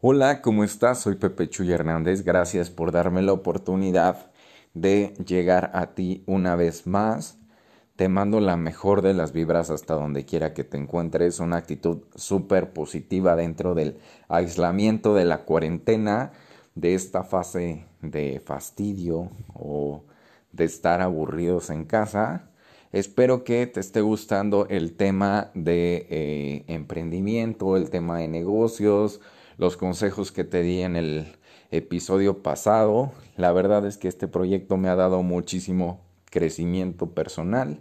Hola, ¿cómo estás? Soy Pepe Chuy Hernández. Gracias por darme la oportunidad de llegar a ti una vez más. Te mando la mejor de las vibras hasta donde quiera que te encuentres. Una actitud súper positiva dentro del aislamiento de la cuarentena, de esta fase de fastidio o de estar aburridos en casa. Espero que te esté gustando el tema de eh, emprendimiento, el tema de negocios, los consejos que te di en el episodio pasado. La verdad es que este proyecto me ha dado muchísimo crecimiento personal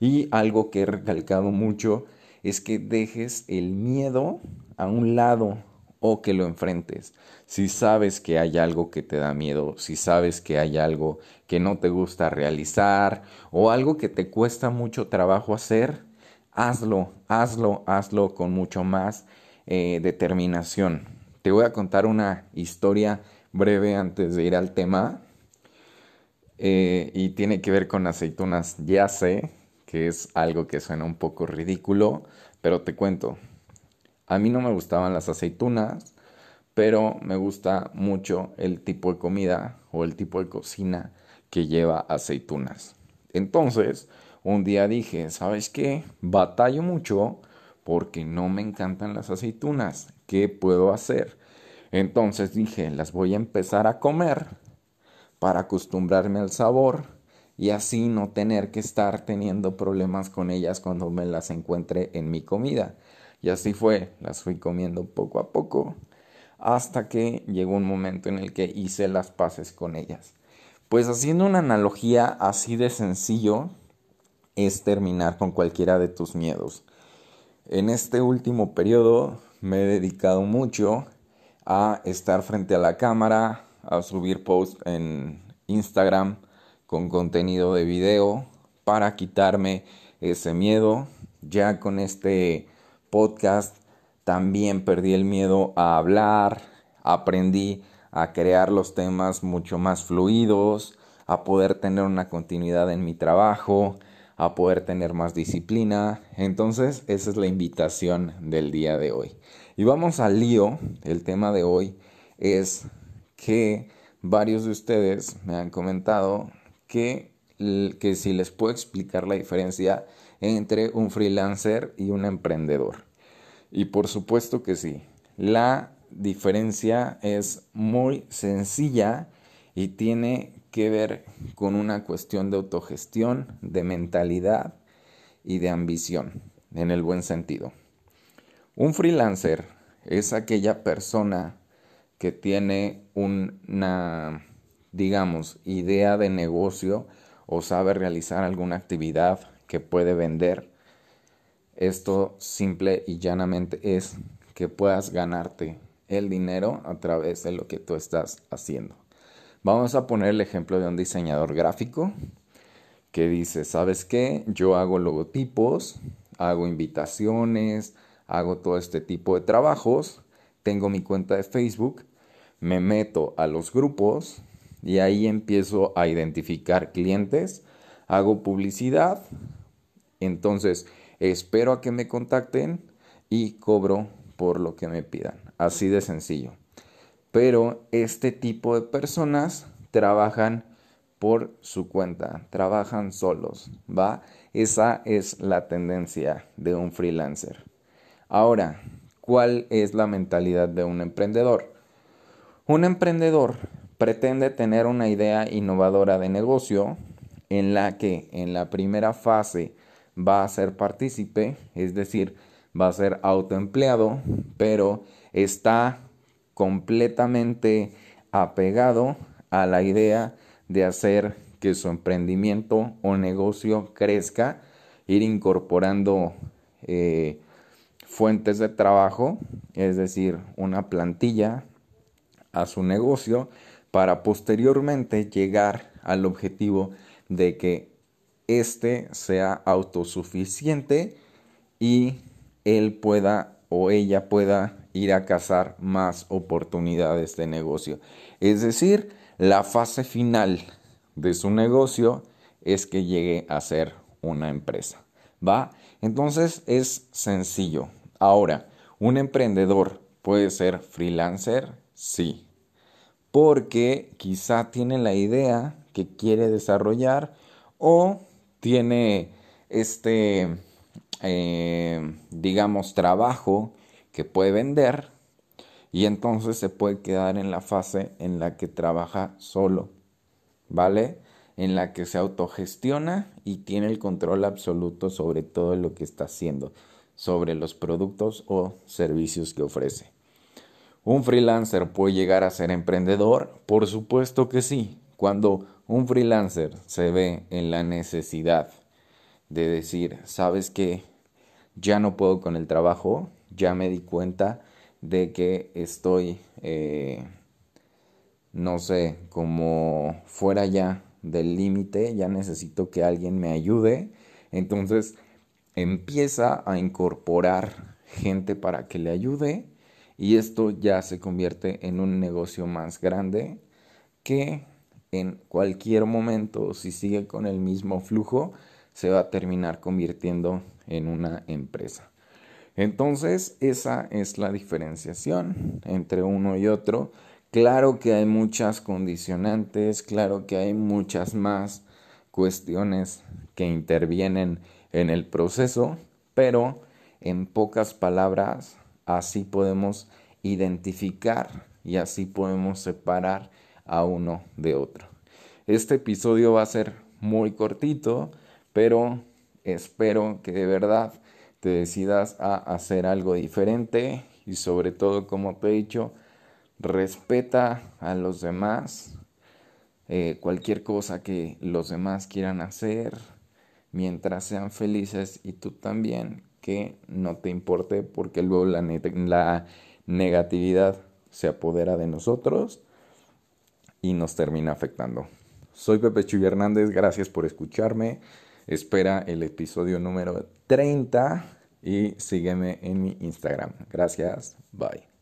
y algo que he recalcado mucho es que dejes el miedo a un lado o que lo enfrentes. Si sabes que hay algo que te da miedo, si sabes que hay algo que no te gusta realizar o algo que te cuesta mucho trabajo hacer, hazlo, hazlo, hazlo con mucho más eh, determinación. Te voy a contar una historia breve antes de ir al tema eh, y tiene que ver con aceitunas. Ya sé que es algo que suena un poco ridículo, pero te cuento. A mí no me gustaban las aceitunas, pero me gusta mucho el tipo de comida o el tipo de cocina que lleva aceitunas. Entonces, un día dije, ¿sabes qué? Batallo mucho porque no me encantan las aceitunas. ¿Qué puedo hacer? Entonces dije, las voy a empezar a comer para acostumbrarme al sabor y así no tener que estar teniendo problemas con ellas cuando me las encuentre en mi comida. Y así fue, las fui comiendo poco a poco hasta que llegó un momento en el que hice las paces con ellas. Pues haciendo una analogía así de sencillo es terminar con cualquiera de tus miedos. En este último periodo me he dedicado mucho a estar frente a la cámara, a subir posts en Instagram con contenido de video para quitarme ese miedo. Ya con este podcast también perdí el miedo a hablar, aprendí a crear los temas mucho más fluidos, a poder tener una continuidad en mi trabajo, a poder tener más disciplina. Entonces, esa es la invitación del día de hoy. Y vamos al lío. El tema de hoy es que varios de ustedes me han comentado que, que si les puedo explicar la diferencia entre un freelancer y un emprendedor. Y por supuesto que sí. La diferencia es muy sencilla y tiene que ver con una cuestión de autogestión, de mentalidad y de ambición, en el buen sentido. Un freelancer es aquella persona que tiene una, digamos, idea de negocio o sabe realizar alguna actividad que puede vender. Esto simple y llanamente es que puedas ganarte el dinero a través de lo que tú estás haciendo. Vamos a poner el ejemplo de un diseñador gráfico que dice, ¿sabes qué? Yo hago logotipos, hago invitaciones, hago todo este tipo de trabajos, tengo mi cuenta de Facebook, me meto a los grupos y ahí empiezo a identificar clientes, hago publicidad, entonces espero a que me contacten y cobro por lo que me pidan. Así de sencillo pero este tipo de personas trabajan por su cuenta, trabajan solos, ¿va? Esa es la tendencia de un freelancer. Ahora, ¿cuál es la mentalidad de un emprendedor? Un emprendedor pretende tener una idea innovadora de negocio en la que en la primera fase va a ser partícipe, es decir, va a ser autoempleado, pero está completamente apegado a la idea de hacer que su emprendimiento o negocio crezca, ir incorporando eh, fuentes de trabajo, es decir, una plantilla a su negocio para posteriormente llegar al objetivo de que éste sea autosuficiente y él pueda o ella pueda ir a cazar más oportunidades de negocio. Es decir, la fase final de su negocio es que llegue a ser una empresa. ¿Va? Entonces es sencillo. Ahora, un emprendedor ¿Puede ser freelancer? Sí. Porque quizá tiene la idea que quiere desarrollar o tiene este, eh, digamos, trabajo que puede vender y entonces se puede quedar en la fase en la que trabaja solo, ¿vale? En la que se autogestiona y tiene el control absoluto sobre todo lo que está haciendo, sobre los productos o servicios que ofrece. ¿Un freelancer puede llegar a ser emprendedor? Por supuesto que sí. Cuando un freelancer se ve en la necesidad de decir, sabes que ya no puedo con el trabajo, ya me di cuenta de que estoy, eh, no sé, como fuera ya del límite, ya necesito que alguien me ayude. Entonces empieza a incorporar gente para que le ayude y esto ya se convierte en un negocio más grande que en cualquier momento, si sigue con el mismo flujo, se va a terminar convirtiendo en una empresa. Entonces, esa es la diferenciación entre uno y otro. Claro que hay muchas condicionantes, claro que hay muchas más cuestiones que intervienen en el proceso, pero en pocas palabras, así podemos identificar y así podemos separar a uno de otro. Este episodio va a ser muy cortito, pero espero que de verdad te decidas a hacer algo diferente y sobre todo, como te he dicho, respeta a los demás, eh, cualquier cosa que los demás quieran hacer, mientras sean felices y tú también, que no te importe porque luego la, la negatividad se apodera de nosotros y nos termina afectando. Soy Pepe Chuy Hernández, gracias por escucharme. Espera el episodio número 30 y sígueme en mi Instagram. Gracias, bye.